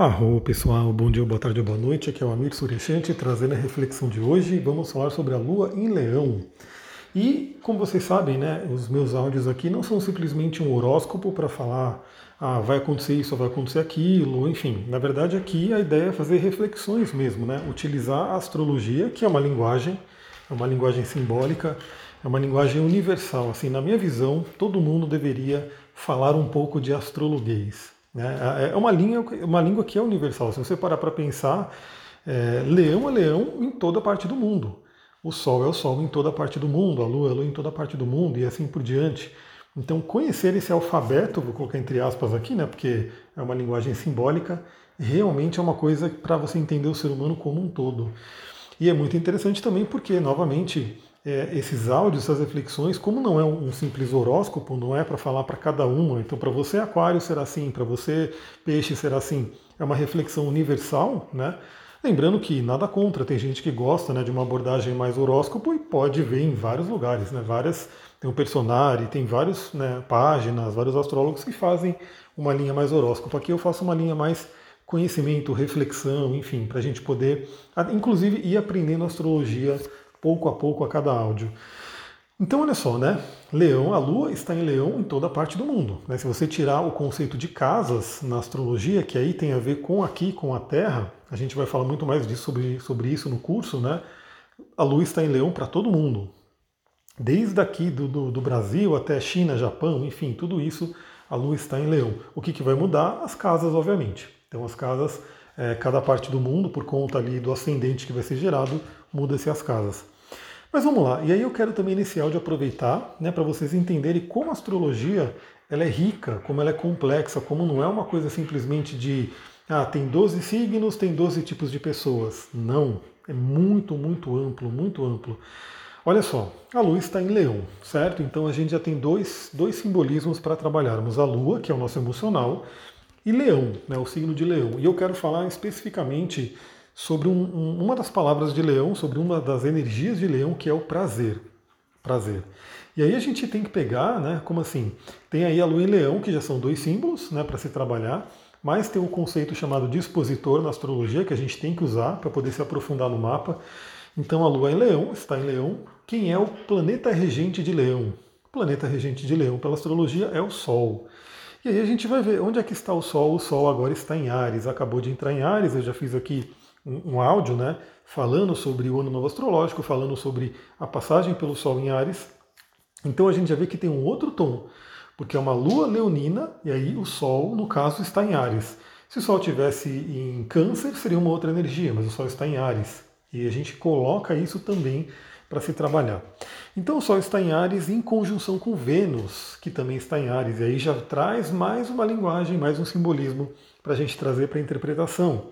Arro pessoal, bom dia, boa tarde, boa noite. Aqui é o Amir Suryashanti trazendo a reflexão de hoje. Vamos falar sobre a Lua em Leão. E como vocês sabem, né, os meus áudios aqui não são simplesmente um horóscopo para falar, ah, vai acontecer isso, vai acontecer aquilo, enfim. Na verdade, aqui a ideia é fazer reflexões mesmo, né? Utilizar a astrologia, que é uma linguagem, é uma linguagem simbólica, é uma linguagem universal. Assim, na minha visão, todo mundo deveria falar um pouco de astrologuês. Né? É, é uma, linha, uma língua que é universal. Se você parar para pensar, é, leão é leão em toda parte do mundo. O Sol é o Sol em toda parte do mundo, a Lua é a Lua em toda parte do mundo e assim por diante. Então, conhecer esse alfabeto, vou colocar entre aspas aqui, né, porque é uma linguagem simbólica, realmente é uma coisa para você entender o ser humano como um todo. E é muito interessante também porque, novamente, é, esses áudios, essas reflexões, como não é um simples horóscopo, não é para falar para cada uma. Então, para você, Aquário será assim, para você, Peixe será assim. É uma reflexão universal, né? Lembrando que nada contra, tem gente que gosta né, de uma abordagem mais horóscopo e pode ver em vários lugares, né? Várias, tem o Personari, tem várias né, páginas, vários astrólogos que fazem uma linha mais horóscopo. Aqui eu faço uma linha mais conhecimento, reflexão, enfim, para a gente poder, inclusive, ir aprendendo astrologia pouco a pouco a cada áudio. Então, olha só, né? Leão, a Lua está em Leão em toda parte do mundo. Né? Se você tirar o conceito de casas na astrologia, que aí tem a ver com aqui, com a Terra, a gente vai falar muito mais disso, sobre, sobre isso no curso, né? A Lua está em Leão para todo mundo. Desde aqui do, do, do, Brasil até China, Japão, enfim, tudo isso, a Lua está em Leão. O que, que vai mudar? As casas, obviamente. Então, as casas, é, cada parte do mundo, por conta ali do ascendente que vai ser gerado, muda-se as casas. Mas vamos lá, e aí eu quero também nesse áudio aproveitar né, para vocês entenderem como a astrologia ela é rica, como ela é complexa, como não é uma coisa simplesmente de ah, tem 12 signos, tem 12 tipos de pessoas. Não, é muito, muito amplo, muito amplo. Olha só, a Lua está em Leão, certo? Então a gente já tem dois, dois simbolismos para trabalharmos: a Lua, que é o nosso emocional, e Leão, né, o signo de Leão. E eu quero falar especificamente sobre um, um, uma das palavras de Leão, sobre uma das energias de Leão, que é o prazer. Prazer. E aí a gente tem que pegar, né? Como assim? Tem aí a Lua em Leão, que já são dois símbolos, né, para se trabalhar, mas tem um conceito chamado dispositor na astrologia que a gente tem que usar para poder se aprofundar no mapa. Então a Lua em Leão está em Leão. Quem é o planeta regente de Leão? O planeta regente de Leão pela astrologia é o Sol. E aí a gente vai ver onde é que está o Sol. O Sol agora está em Ares, acabou de entrar em Ares. Eu já fiz aqui um, áudio, né, falando sobre o ano novo astrológico, falando sobre a passagem pelo Sol em Ares. Então a gente já vê que tem um outro tom, porque é uma lua leonina e aí o Sol, no caso, está em Ares. Se o Sol tivesse em Câncer, seria uma outra energia, mas o Sol está em Ares. E a gente coloca isso também para se trabalhar. Então o Sol está em Ares em conjunção com Vênus, que também está em Ares, e aí já traz mais uma linguagem, mais um simbolismo para a gente trazer para a interpretação.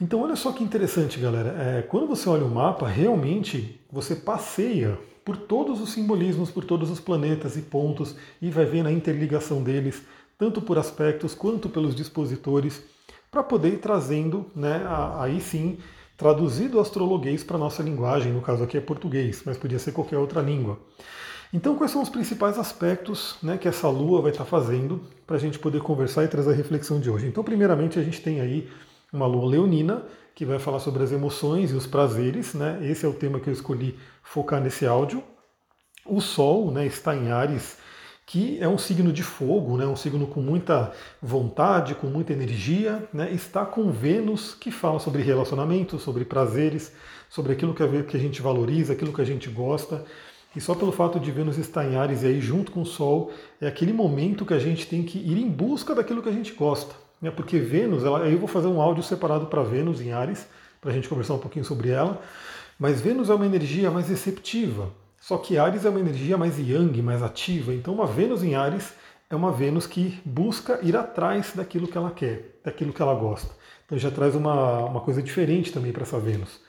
Então, olha só que interessante, galera. É, quando você olha o mapa, realmente você passeia por todos os simbolismos, por todos os planetas e pontos e vai vendo a interligação deles, tanto por aspectos quanto pelos dispositores, para poder ir trazendo, né, aí sim, traduzido o astrologuês para a nossa linguagem, no caso aqui é português, mas podia ser qualquer outra língua. Então, quais são os principais aspectos né, que essa lua vai estar fazendo para a gente poder conversar e trazer a reflexão de hoje? Então, primeiramente, a gente tem aí uma lua leonina, que vai falar sobre as emoções e os prazeres, né? Esse é o tema que eu escolhi focar nesse áudio. O Sol né, está em Ares, que é um signo de fogo, né, um signo com muita vontade, com muita energia, né, está com Vênus, que fala sobre relacionamentos, sobre prazeres, sobre aquilo que a gente valoriza, aquilo que a gente gosta. E só pelo fato de Vênus estar em Ares e aí junto com o Sol, é aquele momento que a gente tem que ir em busca daquilo que a gente gosta né, porque Vênus, ela, aí eu vou fazer um áudio separado para Vênus em Ares, para a gente conversar um pouquinho sobre ela, mas Vênus é uma energia mais receptiva, só que Ares é uma energia mais yang, mais ativa, então uma Vênus em Ares é uma Vênus que busca ir atrás daquilo que ela quer, daquilo que ela gosta. Então já traz uma, uma coisa diferente também para essa Vênus.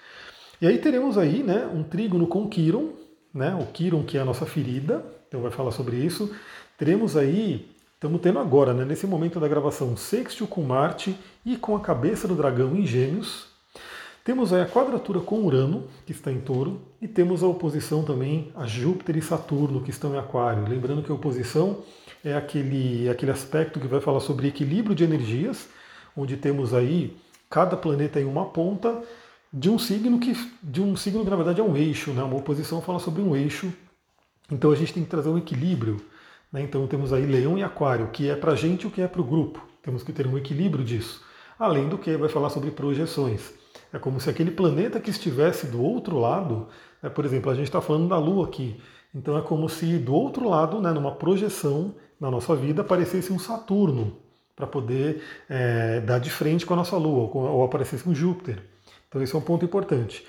E aí teremos aí né, um trígono com Quiron, né, o Quiron que é a nossa ferida, então vai falar sobre isso. Teremos aí Estamos tendo agora, né, nesse momento da gravação, sextil com Marte e com a cabeça do dragão em Gêmeos. Temos aí a quadratura com Urano, que está em Touro, e temos a oposição também a Júpiter e Saturno, que estão em Aquário. Lembrando que a oposição é aquele, aquele aspecto que vai falar sobre equilíbrio de energias, onde temos aí cada planeta em uma ponta de um signo que de um signo que na verdade é um eixo, né? Uma oposição fala sobre um eixo. Então a gente tem que trazer um equilíbrio. Né? Então temos aí Leão e Aquário, que é para a gente o que é para o grupo. Temos que ter um equilíbrio disso. Além do que vai falar sobre projeções. É como se aquele planeta que estivesse do outro lado, né? por exemplo, a gente está falando da Lua aqui. Então é como se do outro lado, né, numa projeção na nossa vida, aparecesse um Saturno para poder é, dar de frente com a nossa Lua, ou aparecesse um Júpiter. Então esse é um ponto importante.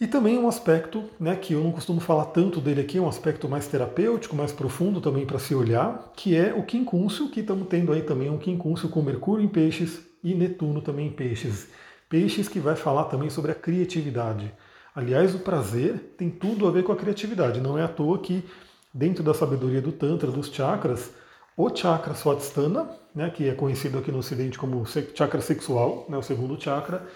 E também um aspecto né, que eu não costumo falar tanto dele aqui, um aspecto mais terapêutico, mais profundo também para se olhar, que é o quincúncio, que estamos tendo aí também um quincúncio com Mercúrio em peixes e Netuno também em peixes. Peixes que vai falar também sobre a criatividade. Aliás, o prazer tem tudo a ver com a criatividade. Não é à toa que, dentro da sabedoria do Tantra, dos chakras, o chakra Swadhisthana, né, que é conhecido aqui no Ocidente como chakra sexual, né, o segundo chakra,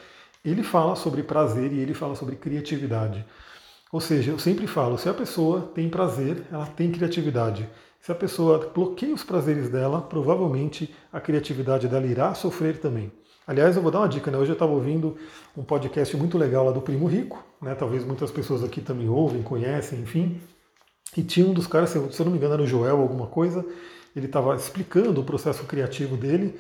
ele fala sobre prazer e ele fala sobre criatividade. Ou seja, eu sempre falo, se a pessoa tem prazer, ela tem criatividade. Se a pessoa bloqueia os prazeres dela, provavelmente a criatividade dela irá sofrer também. Aliás, eu vou dar uma dica, né? Hoje eu estava ouvindo um podcast muito legal lá do Primo Rico, né? Talvez muitas pessoas aqui também ouvem, conhecem, enfim. E tinha um dos caras, se eu não me engano era o Joel alguma coisa, ele estava explicando o processo criativo dele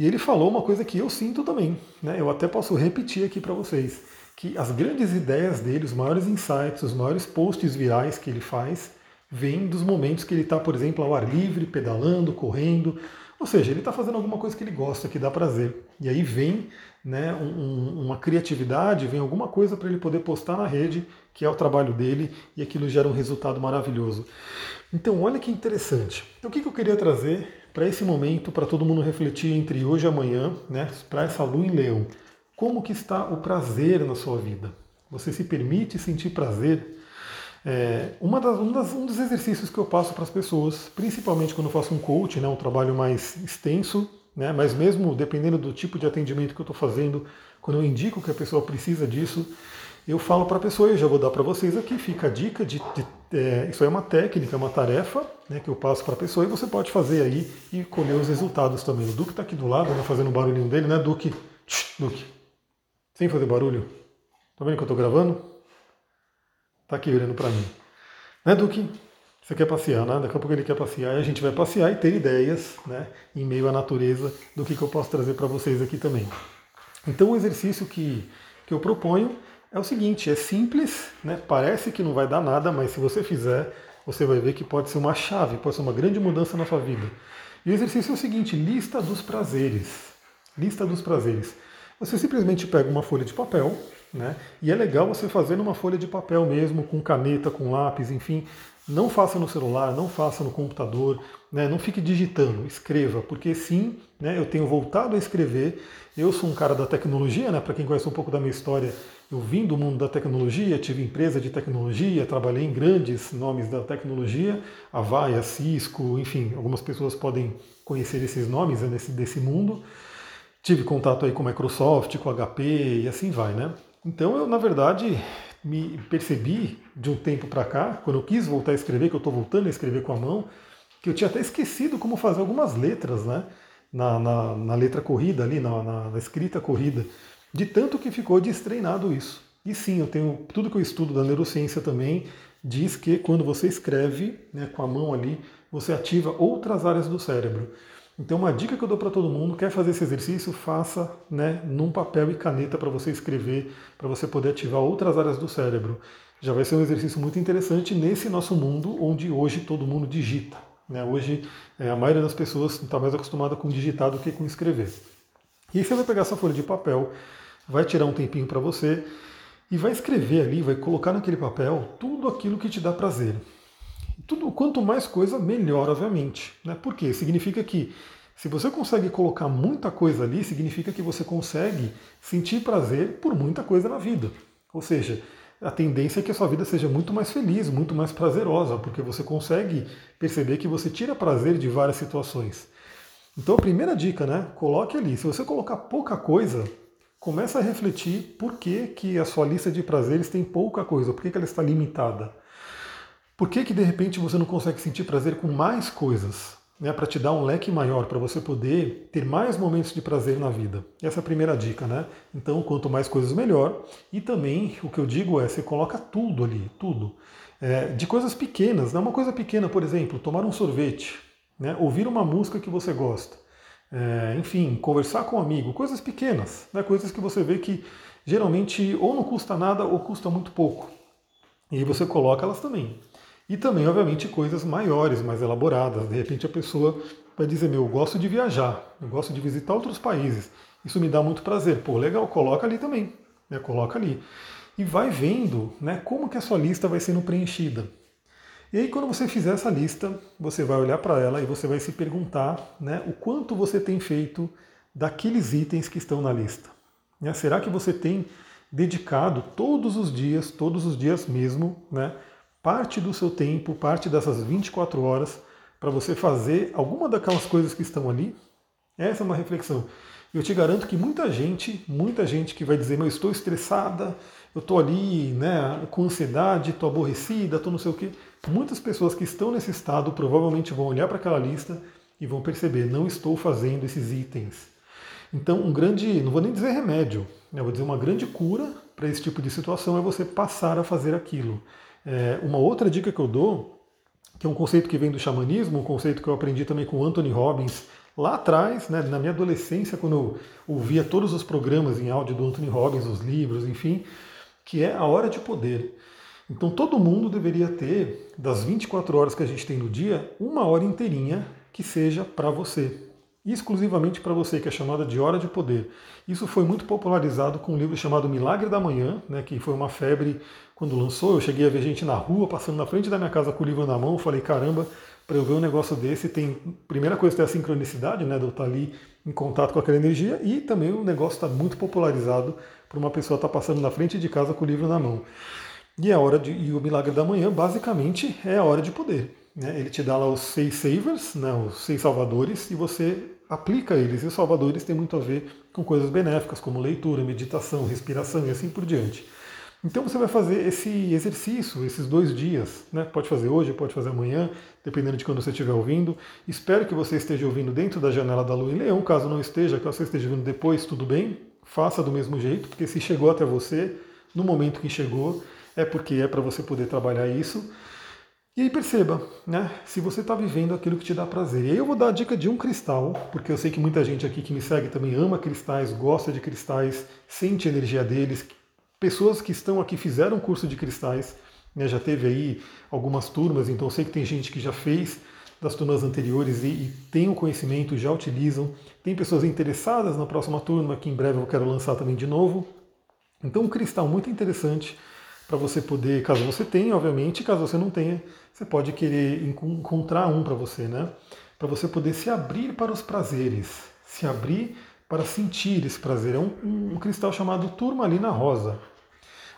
e ele falou uma coisa que eu sinto também, né? eu até posso repetir aqui para vocês, que as grandes ideias dele, os maiores insights, os maiores posts virais que ele faz, vêm dos momentos que ele está, por exemplo, ao ar livre, pedalando, correndo, ou seja, ele está fazendo alguma coisa que ele gosta, que dá prazer. E aí vem né, um, uma criatividade, vem alguma coisa para ele poder postar na rede, que é o trabalho dele, e aquilo gera um resultado maravilhoso. Então, olha que interessante. Então, o que, que eu queria trazer para esse momento, para todo mundo refletir entre hoje e amanhã, né, para essa lua em leão. Como que está o prazer na sua vida? Você se permite sentir prazer? É, uma das, um, das, um, dos exercícios que eu passo para as pessoas, principalmente quando eu faço um coach, né, um trabalho mais extenso, né, mas mesmo dependendo do tipo de atendimento que eu estou fazendo, quando eu indico que a pessoa precisa disso, eu falo para a pessoa, eu já vou dar para vocês aqui, fica a dica de, de é, isso é uma técnica, é uma tarefa né, que eu passo para a pessoa e você pode fazer aí e colher os resultados também. O Duque está aqui do lado, né, fazendo o barulhinho dele, né, Duque? Duque, sem fazer barulho. Tá vendo que eu estou gravando? Tá aqui olhando para mim. Né, Duque? Você quer passear, né? Daqui a pouco ele quer passear e a gente vai passear e ter ideias, né, em meio à natureza do que, que eu posso trazer para vocês aqui também. Então, o exercício que, que eu proponho é o seguinte, é simples, né? parece que não vai dar nada, mas se você fizer, você vai ver que pode ser uma chave, pode ser uma grande mudança na sua vida. E o exercício é o seguinte, lista dos prazeres. Lista dos prazeres. Você simplesmente pega uma folha de papel, né? E é legal você fazer numa folha de papel mesmo, com caneta, com lápis, enfim. Não faça no celular, não faça no computador, né? não fique digitando, escreva, porque sim, né, eu tenho voltado a escrever. Eu sou um cara da tecnologia, né, para quem conhece um pouco da minha história, eu vim do mundo da tecnologia, tive empresa de tecnologia, trabalhei em grandes nomes da tecnologia, Avaya, Cisco, enfim, algumas pessoas podem conhecer esses nomes né, desse, desse mundo. Tive contato aí com Microsoft, com HP e assim vai, né? Então eu, na verdade, me percebi de um tempo para cá, quando eu quis voltar a escrever, que eu estou voltando a escrever com a mão, que eu tinha até esquecido como fazer algumas letras, né? Na, na, na letra corrida ali, na, na, na escrita corrida de tanto que ficou destreinado isso. E sim, eu tenho tudo que eu estudo da neurociência também diz que quando você escreve né, com a mão ali, você ativa outras áreas do cérebro. Então, uma dica que eu dou para todo mundo: quer fazer esse exercício, faça né, num papel e caneta para você escrever, para você poder ativar outras áreas do cérebro. Já vai ser um exercício muito interessante nesse nosso mundo onde hoje todo mundo digita. Né? Hoje, é, a maioria das pessoas está mais acostumada com digitar do que com escrever. E aí você vai pegar essa folha de papel, vai tirar um tempinho para você e vai escrever ali, vai colocar naquele papel tudo aquilo que te dá prazer. Tudo, quanto mais coisa, melhor, obviamente. Né? Por quê? Significa que se você consegue colocar muita coisa ali, significa que você consegue sentir prazer por muita coisa na vida. Ou seja, a tendência é que a sua vida seja muito mais feliz, muito mais prazerosa, porque você consegue perceber que você tira prazer de várias situações. Então a primeira dica, né? Coloque ali. Se você colocar pouca coisa, Começa a refletir por que, que a sua lista de prazeres tem pouca coisa, por que, que ela está limitada. Por que, que de repente você não consegue sentir prazer com mais coisas? né, para te dar um leque maior, para você poder ter mais momentos de prazer na vida. Essa é a primeira dica, né? Então, quanto mais coisas, melhor. E também, o que eu digo é, você coloca tudo ali, tudo. É, de coisas pequenas, né? uma coisa pequena, por exemplo, tomar um sorvete, né? ouvir uma música que você gosta, é, enfim, conversar com um amigo, coisas pequenas, né? coisas que você vê que geralmente ou não custa nada ou custa muito pouco. E aí você coloca elas também. E também, obviamente, coisas maiores, mais elaboradas. De repente a pessoa vai dizer, meu, eu gosto de viajar, eu gosto de visitar outros países. Isso me dá muito prazer. Pô, legal, coloca ali também. Né? Coloca ali. E vai vendo né, como que a sua lista vai sendo preenchida. E aí, quando você fizer essa lista, você vai olhar para ela e você vai se perguntar né, o quanto você tem feito daqueles itens que estão na lista. Né? Será que você tem dedicado todos os dias, todos os dias mesmo, né, parte do seu tempo, parte dessas 24 horas, para você fazer alguma daquelas coisas que estão ali? Essa é uma reflexão. Eu te garanto que muita gente, muita gente que vai dizer, eu estou estressada, eu estou ali né, com ansiedade, estou aborrecida, estou não sei o quê. Muitas pessoas que estão nesse estado provavelmente vão olhar para aquela lista e vão perceber, não estou fazendo esses itens. Então, um grande, não vou nem dizer remédio, eu vou dizer uma grande cura para esse tipo de situação é você passar a fazer aquilo. É, uma outra dica que eu dou, que é um conceito que vem do xamanismo, um conceito que eu aprendi também com Anthony Robbins lá atrás, né, na minha adolescência, quando eu ouvia todos os programas em áudio do Anthony Robbins, os livros, enfim, que é a hora de poder. Então todo mundo deveria ter, das 24 horas que a gente tem no dia, uma hora inteirinha que seja para você, exclusivamente para você, que é chamada de Hora de Poder. Isso foi muito popularizado com um livro chamado Milagre da Manhã, né, que foi uma febre quando lançou. Eu cheguei a ver gente na rua, passando na frente da minha casa com o livro na mão. falei, caramba, para eu ver um negócio desse, tem. Primeira coisa tem a sincronicidade, né, de eu estar ali em contato com aquela energia, e também o negócio está muito popularizado para uma pessoa estar tá passando na frente de casa com o livro na mão. E a hora de, e o milagre da manhã, basicamente, é a hora de poder. Né? Ele te dá lá os seis savers, né, os seis salvadores, e você aplica eles. E os salvadores têm muito a ver com coisas benéficas, como leitura, meditação, respiração e assim por diante. Então você vai fazer esse exercício esses dois dias, né? Pode fazer hoje, pode fazer amanhã, dependendo de quando você estiver ouvindo. Espero que você esteja ouvindo dentro da janela da Lua em Leão. Caso não esteja, que você esteja ouvindo depois, tudo bem. Faça do mesmo jeito, porque se chegou até você, no momento que chegou, é porque é para você poder trabalhar isso. E aí perceba, né, se você está vivendo aquilo que te dá prazer. E aí eu vou dar a dica de um cristal, porque eu sei que muita gente aqui que me segue também ama cristais, gosta de cristais, sente a energia deles. Pessoas que estão aqui fizeram curso de cristais, né, já teve aí algumas turmas, então eu sei que tem gente que já fez das turmas anteriores e, e tem o conhecimento, já utilizam. Tem pessoas interessadas na próxima turma, que em breve eu quero lançar também de novo. Então, um cristal muito interessante para você poder, caso você tenha, obviamente, caso você não tenha, você pode querer encontrar um para você, né? Para você poder se abrir para os prazeres, se abrir para sentir esse prazer. É um, um, um cristal chamado turmalina rosa.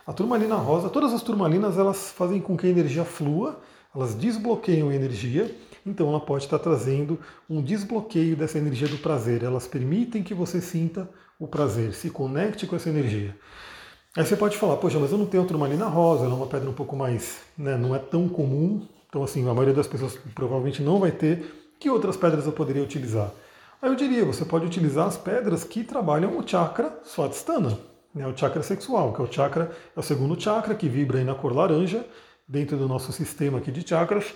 A turmalina rosa, todas as turmalinas, elas fazem com que a energia flua, elas desbloqueiam a energia, então ela pode estar trazendo um desbloqueio dessa energia do prazer. Elas permitem que você sinta o prazer, se conecte com essa energia. Aí você pode falar, poxa, mas eu não tenho turmalina rosa, ela é uma pedra um pouco mais, né, não é tão comum, então assim, a maioria das pessoas provavelmente não vai ter. Que outras pedras eu poderia utilizar? Aí eu diria, você pode utilizar as pedras que trabalham o chakra Swadhisthana, né, o chakra sexual, que é o chakra, é o segundo chakra que vibra aí na cor laranja, dentro do nosso sistema aqui de chakras,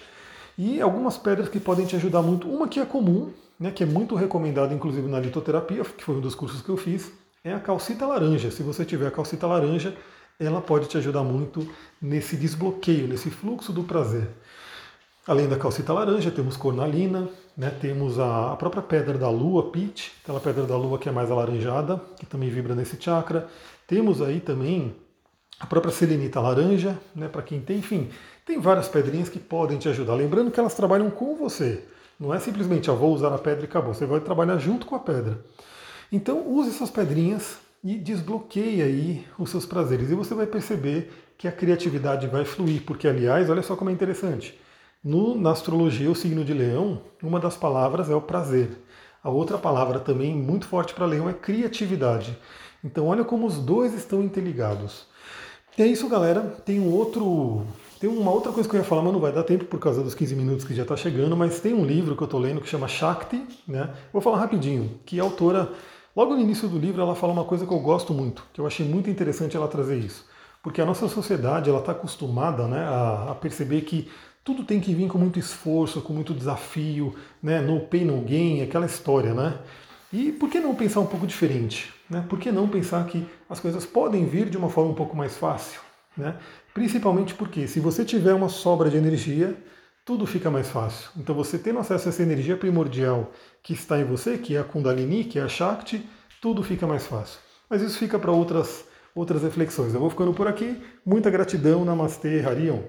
e algumas pedras que podem te ajudar muito. Uma que é comum, né, que é muito recomendada inclusive na litoterapia, que foi um dos cursos que eu fiz, é a calcita laranja. Se você tiver a calcita laranja, ela pode te ajudar muito nesse desbloqueio, nesse fluxo do prazer. Além da calcita laranja, temos cornalina, né, temos a, própria pedra da lua, pitch, aquela pedra da lua que é mais alaranjada, que também vibra nesse chakra. Temos aí também a própria selenita laranja, né, para quem tem, enfim, tem várias pedrinhas que podem te ajudar. Lembrando que elas trabalham com você. Não é simplesmente, ah, vou usar a pedra e acabou. Você vai trabalhar junto com a pedra. Então use essas pedrinhas e desbloqueie aí os seus prazeres. E você vai perceber que a criatividade vai fluir, porque aliás, olha só como é interessante. No, na astrologia, o signo de leão, uma das palavras é o prazer. A outra palavra também muito forte para leão é criatividade. Então olha como os dois estão interligados. E é isso, galera. Tem um outro, tem uma outra coisa que eu ia falar, mas não vai dar tempo por causa dos 15 minutos que já está chegando, mas tem um livro que eu estou lendo que chama Shakti, né? Vou falar rapidinho, que a autora, logo no início do livro, ela fala uma coisa que eu gosto muito, que eu achei muito interessante ela trazer isso. Porque a nossa sociedade ela está acostumada né, a, a, perceber que tudo tem que vir com muito esforço, com muito desafio, né, no pain, no gain, aquela história, né? E por que não pensar um pouco diferente? Né? Por que não pensar que as coisas podem vir de uma forma um pouco mais fácil? Né? Principalmente porque se você tiver uma sobra de energia, tudo fica mais fácil. Então você tendo acesso a essa energia primordial que está em você, que é a Kundalini, que é a Shakti, tudo fica mais fácil. Mas isso fica para outras, outras reflexões. Eu vou ficando por aqui. Muita gratidão. Namastê, Harion.